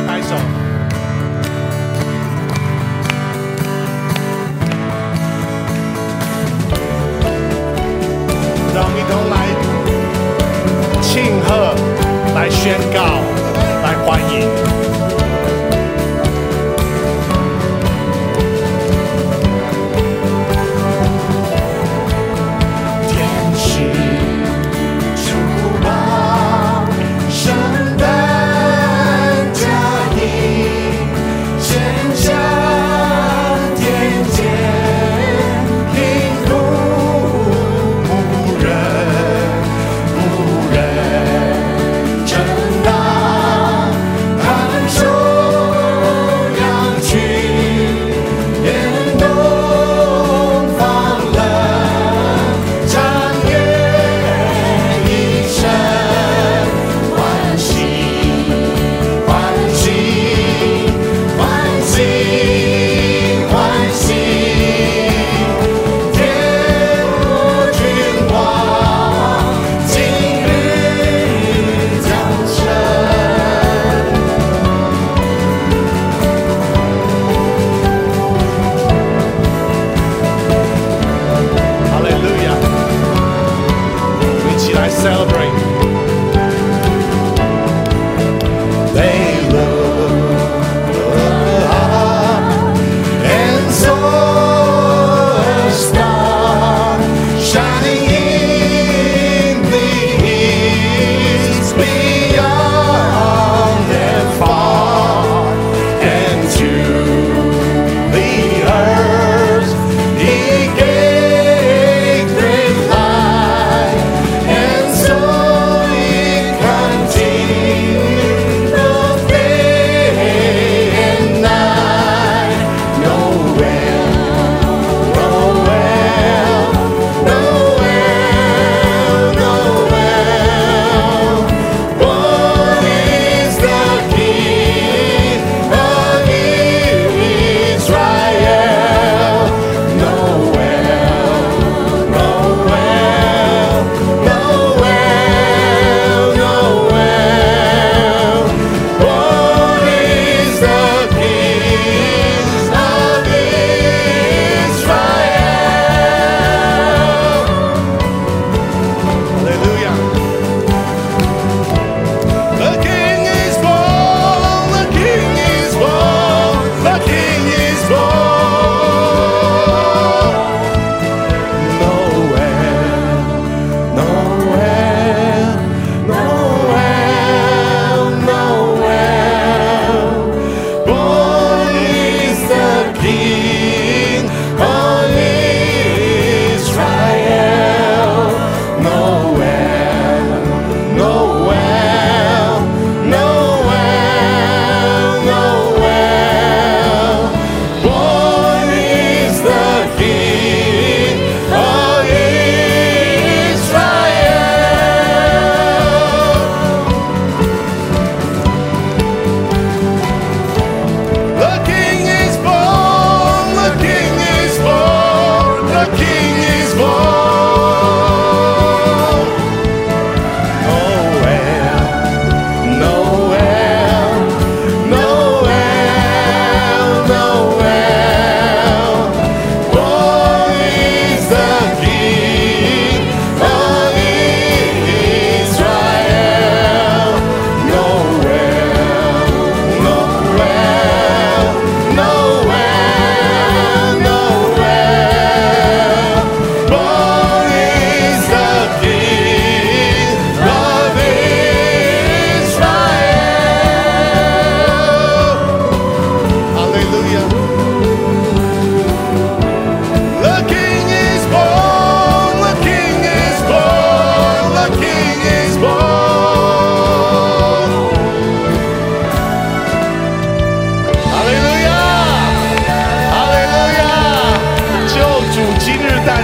来拍手。让我们一同来庆贺，来宣告，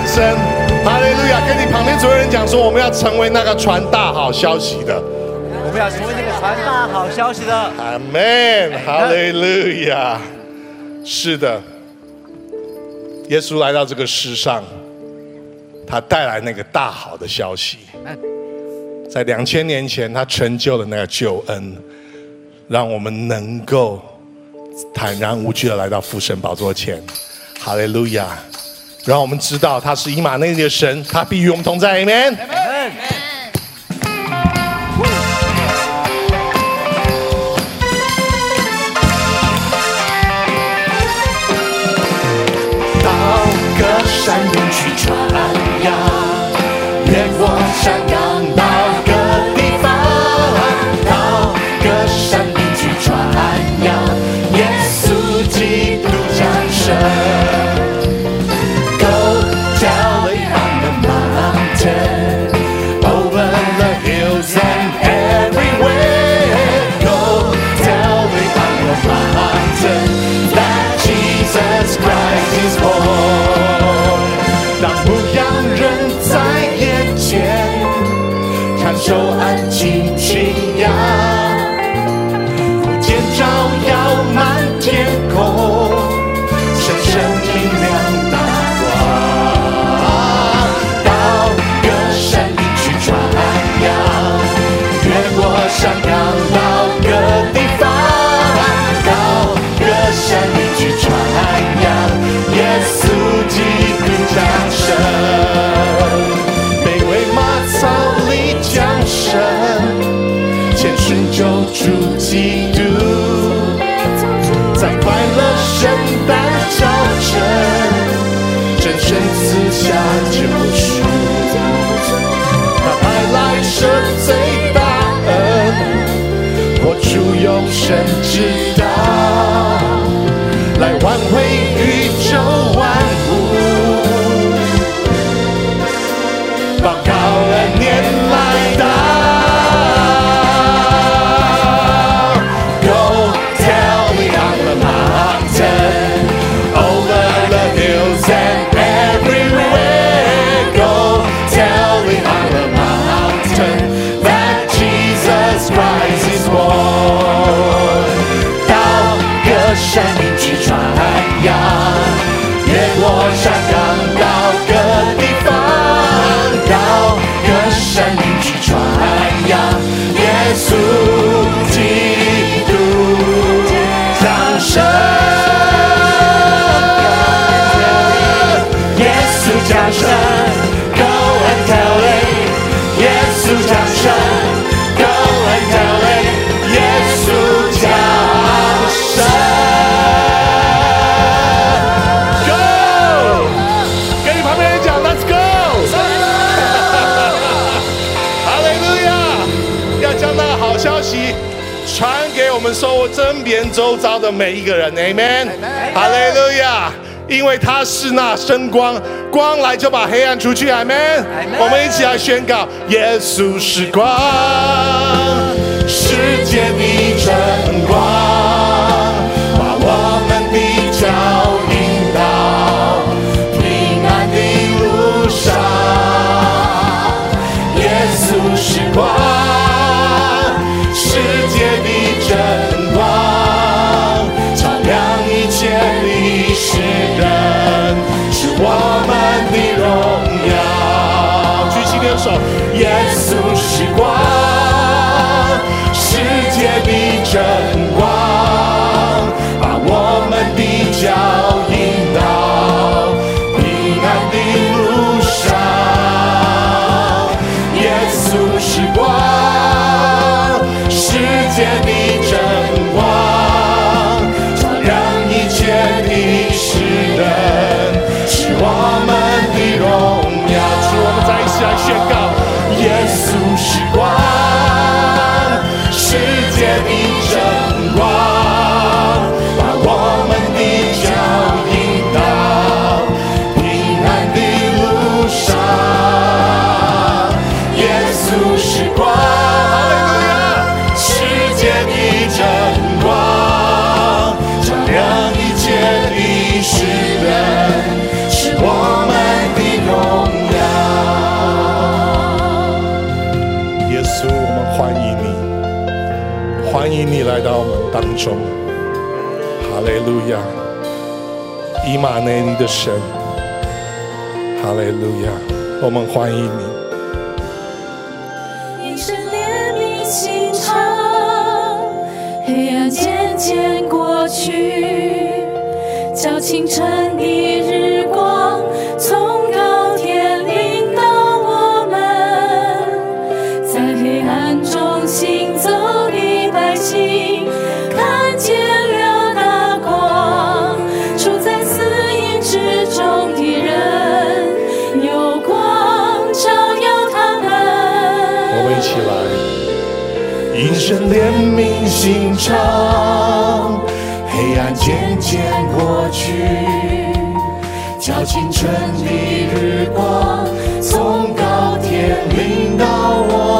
声。哈利路亚！跟你旁边所有人讲说，我们要成为那个传大好消息的。我们要成为那个传大好消息的。阿门！哈利路亚！是的，耶稣来到这个世上，他带来那个大好的消息。在两千年前，他成就了那个救恩，让我们能够坦然无惧的来到父神宝座前。哈利路亚！让我们知道他是以马内利的神，他必与我们同在。Amen。到歌山边去传。周遭的每一个人，Amen，哈利路亚，因为他是那生光，光来就把黑暗除去，Amen。我们一起来宣告，耶稣是光，世界的真光，把我们的脚引到平安的路上，耶稣是光。哈利路亚，我们欢迎你。一怜悯心肠，黑暗渐渐过去，叫清晨的日。神怜悯心肠，黑暗渐渐过去，叫青春的日光从高天淋到我。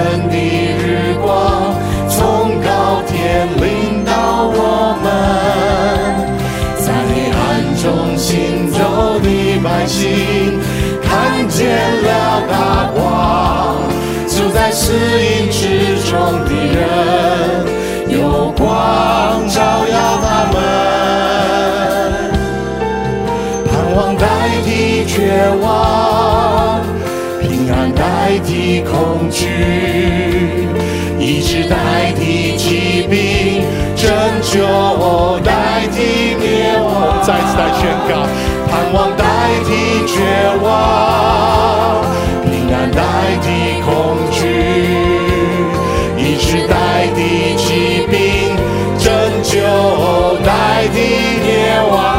叫清晨的日光从高天领导我们，在黑暗中行走的百姓看见了大光，就在死荫之中的人有光照耀他们。盼望代替绝望，代替恐惧，医治代替疾病，拯救代替灭亡。再次来宣告，盼望代替绝望，平安代替恐惧，医治代替疾病，拯救代替灭亡。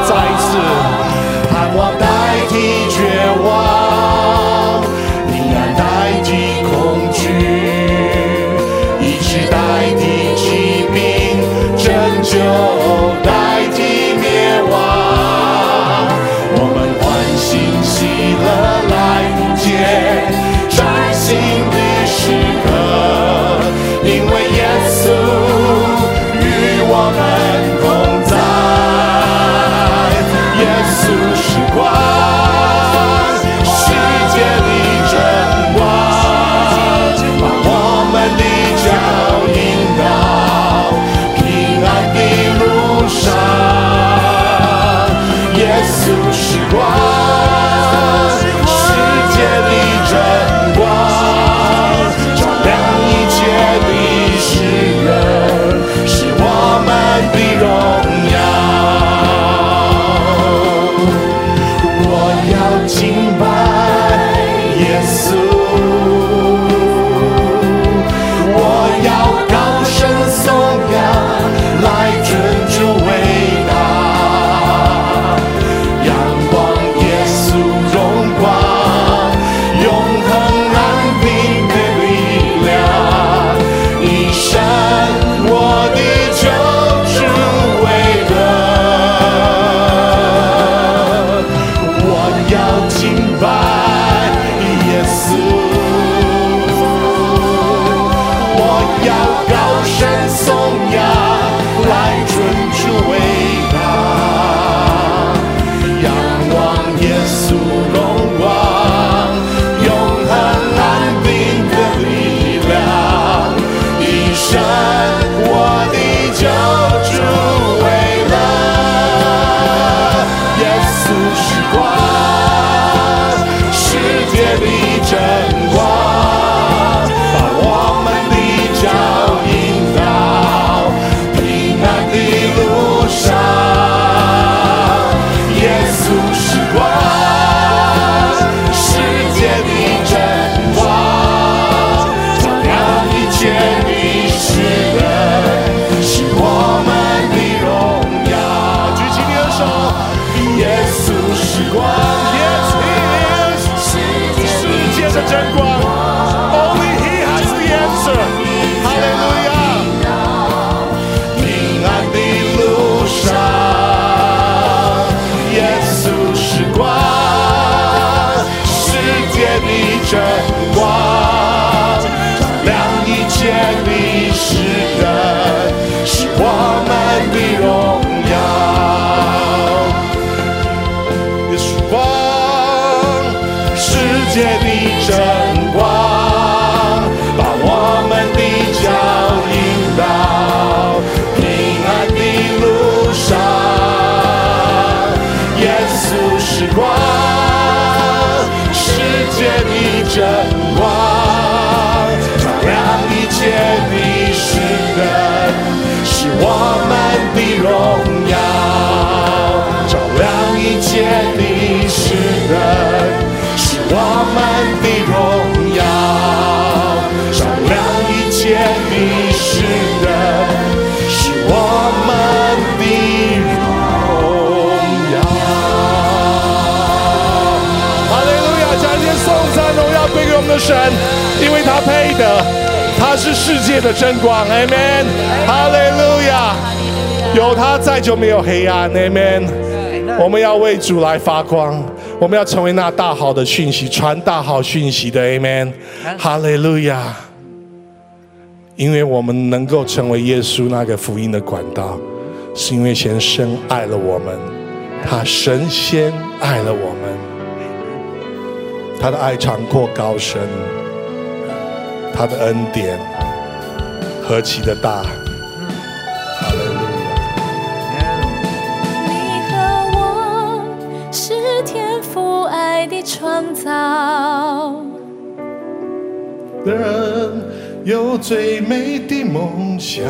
Why? 要敬拜却必争光。的神，因为他配得，他是世界的真光，Amen，哈利路亚，有他在就没有黑暗，Amen。我们要为主来发光，我们要成为那大好的讯息，传大好讯息的，Amen，哈利路亚。因为我们能够成为耶稣那个福音的管道，是因为先生爱了我们，他神先爱了我们，他的爱长阔高深，他的恩典何其的大！哈利路亚。你和我是天父爱的创造，的人有最美的梦想，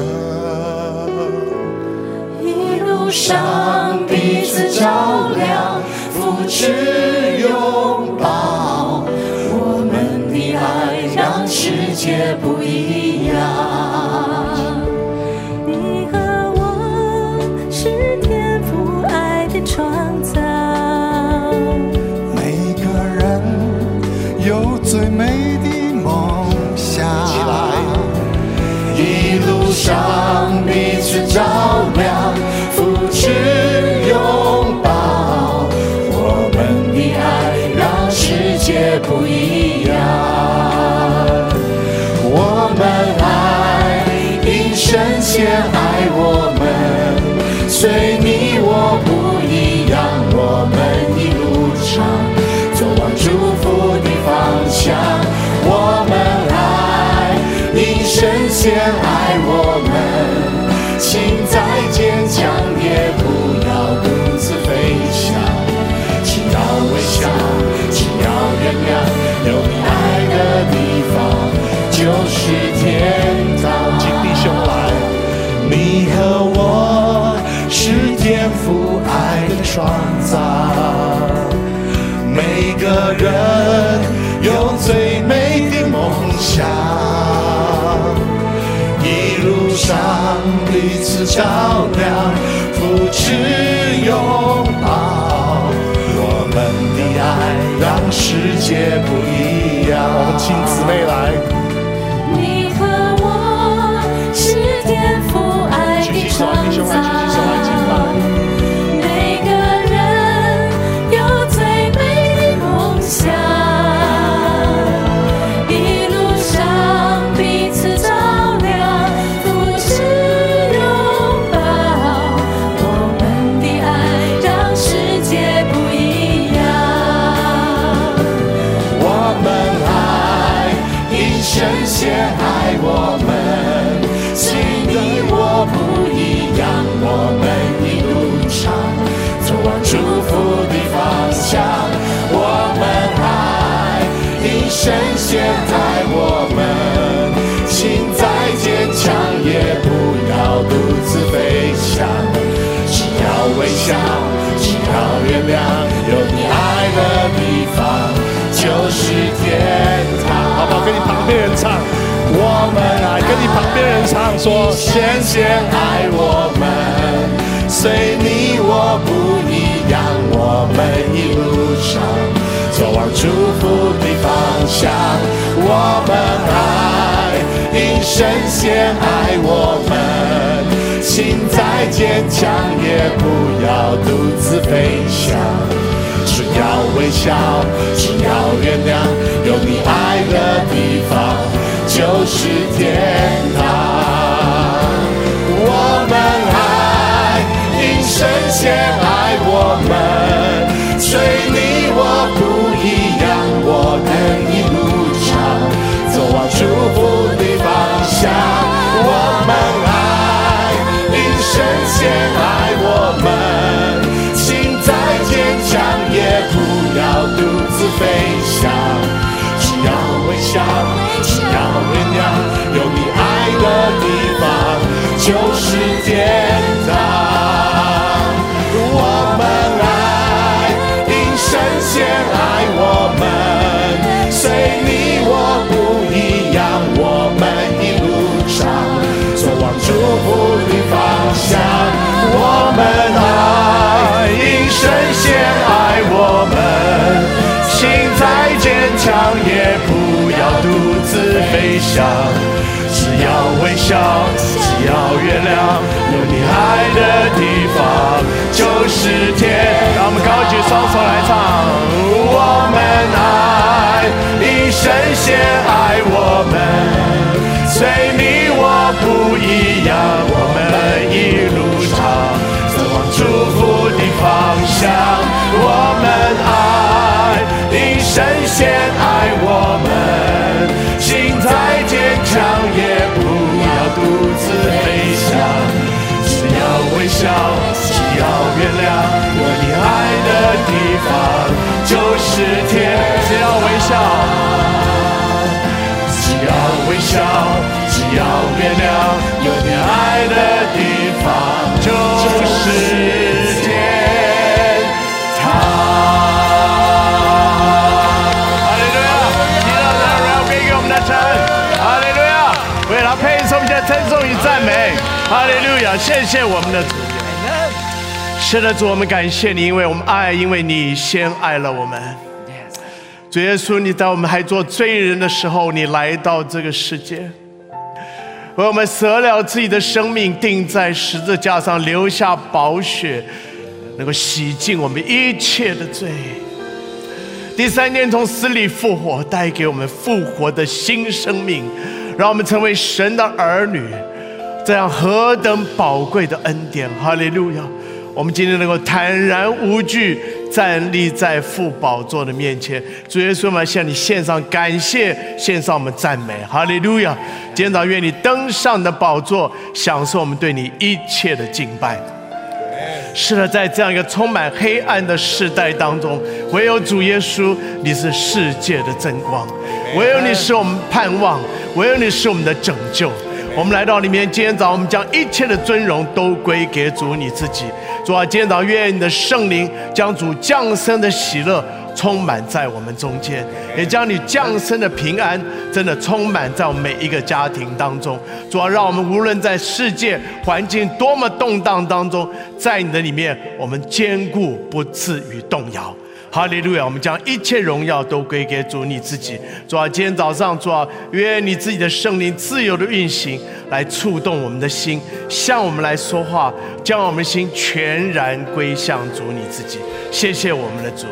一路上彼此照亮，扶持拥抱，解不我们爱你，深切爱我们。天赋爱的创造，每个人有最美的梦想，一路上彼此照亮，扶持拥抱，我们的爱让世界不一样。我们亲姊妹来，你和我是天父爱的创造。跟你旁边人唱说，先先爱我们，随你我不一样，我们一路上走往祝福的方向。我们爱，因神先爱我们，心再坚强，也不要独自飞翔。只要微笑，只要原谅，有你爱的地方就是天堂。我们爱，因神先爱我们，随你我不一样，我们一路上走往祝福的方向。我们爱，因神先爱我们，请再坚强，也不要独自飞翔。只要微笑，就是天堂。我们爱，因神先爱我们，随你我不一样，我们一路上走往祝福的方向。我们爱，因神先爱我们，心再坚强，也不要独自飞翔，只要微笑，有你爱的地方就是天。让我们高举双手来唱，我们爱，一生先爱我们，虽你我不一样，我们一路上走往祝是天。只要微笑，只要微笑，只要原谅，有你爱的地方就是天堂。哈利路亚！祈祷的荣耀归给我们的神。哈利路亚！为他配颂的称颂与赞美。哈利路亚！谢谢我们的主。是的，主，我们感谢你，因为我们爱，因为你先爱了我们。主耶稣，你在我们还做罪人的时候，你来到这个世界，为我们舍了自己的生命，钉在十字架上，留下宝血，能够洗净我们一切的罪。第三天从死里复活，带给我们复活的新生命，让我们成为神的儿女。这样何等宝贵的恩典！哈利路亚！我们今天能够坦然无惧站立在父宝座的面前，主耶稣，我们向你献上感谢，献上我们赞美，哈利路亚！今天早上愿你登上你的宝座，享受我们对你一切的敬拜。是的，在这样一个充满黑暗的时代当中，唯有主耶稣，你是世界的真光；唯有你是我们盼望，唯有你是我们的拯救。我们来到里面，今天早上我们将一切的尊荣都归给主你自己。主啊，今天早上愿你的圣灵将主降生的喜乐充满在我们中间，也将你降生的平安真的充满在我们每一个家庭当中。主啊，让我们无论在世界环境多么动荡当中，在你的里面，我们坚固不至于动摇。哈利路亚！我们将一切荣耀都归给主你自己。主啊，今天早上，主啊，愿你自己的圣灵自由的运行，来触动我们的心，向我们来说话，将我们心全然归向主你自己。谢谢我们的主。